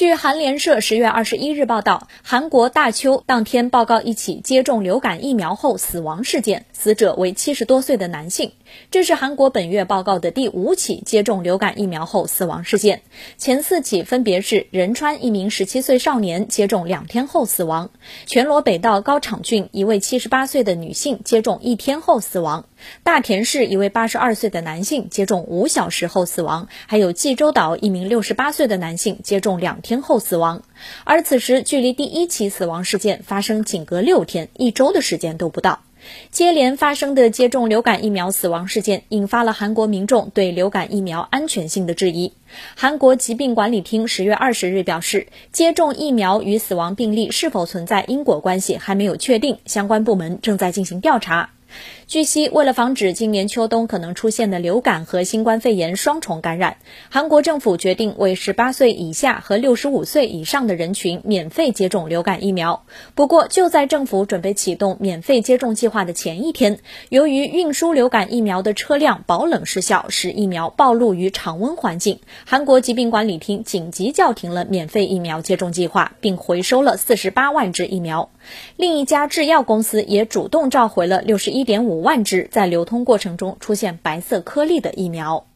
据韩联社十月二十一日报道，韩国大邱当天报告一起接种流感疫苗后死亡事件，死者为七十多岁的男性。这是韩国本月报告的第五起接种流感疫苗后死亡事件，前四起分别是仁川一名十七岁少年接种两天后死亡，全罗北道高场郡一位七十八岁的女性接种一天后死亡，大田市一位八十二岁的男性接种五小时后死亡，还有济州岛一名六十八岁的男性接种两天。天后死亡，而此时距离第一起死亡事件发生仅隔六天，一周的时间都不到。接连发生的接种流感疫苗死亡事件，引发了韩国民众对流感疫苗安全性的质疑。韩国疾病管理厅十月二十日表示，接种疫苗与死亡病例是否存在因果关系还没有确定，相关部门正在进行调查。据悉，为了防止今年秋冬可能出现的流感和新冠肺炎双重感染，韩国政府决定为十八岁以下和六十五岁以上的人群免费接种流感疫苗。不过，就在政府准备启动免费接种计划的前一天，由于运输流感疫苗的车辆保冷失效，使疫苗暴露于常温环境，韩国疾病管理厅紧急叫停了免费疫苗接种计划，并回收了四十八万支疫苗。另一家制药公司也主动召回了六1.5万只在流通过程中出现白色颗粒的疫苗。